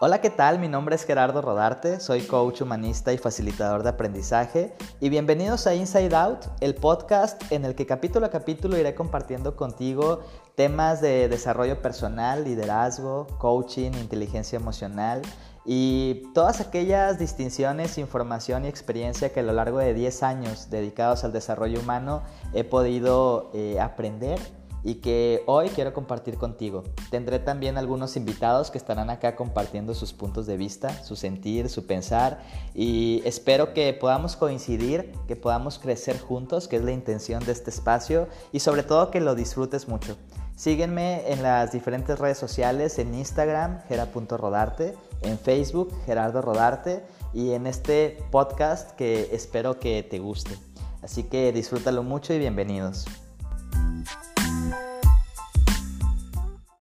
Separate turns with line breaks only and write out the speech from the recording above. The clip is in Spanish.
Hola, ¿qué tal? Mi nombre es Gerardo Rodarte, soy coach humanista y facilitador de aprendizaje y bienvenidos a Inside Out, el podcast en el que capítulo a capítulo iré compartiendo contigo temas de desarrollo personal, liderazgo, coaching, inteligencia emocional y todas aquellas distinciones, información y experiencia que a lo largo de 10 años dedicados al desarrollo humano he podido eh, aprender y que hoy quiero compartir contigo. Tendré también algunos invitados que estarán acá compartiendo sus puntos de vista, su sentir, su pensar y espero que podamos coincidir, que podamos crecer juntos, que es la intención de este espacio y sobre todo que lo disfrutes mucho. Sígueme en las diferentes redes sociales, en Instagram, gera.rodarte, en Facebook, Gerardo Rodarte y en este podcast que espero que te guste. Así que disfrútalo mucho y bienvenidos.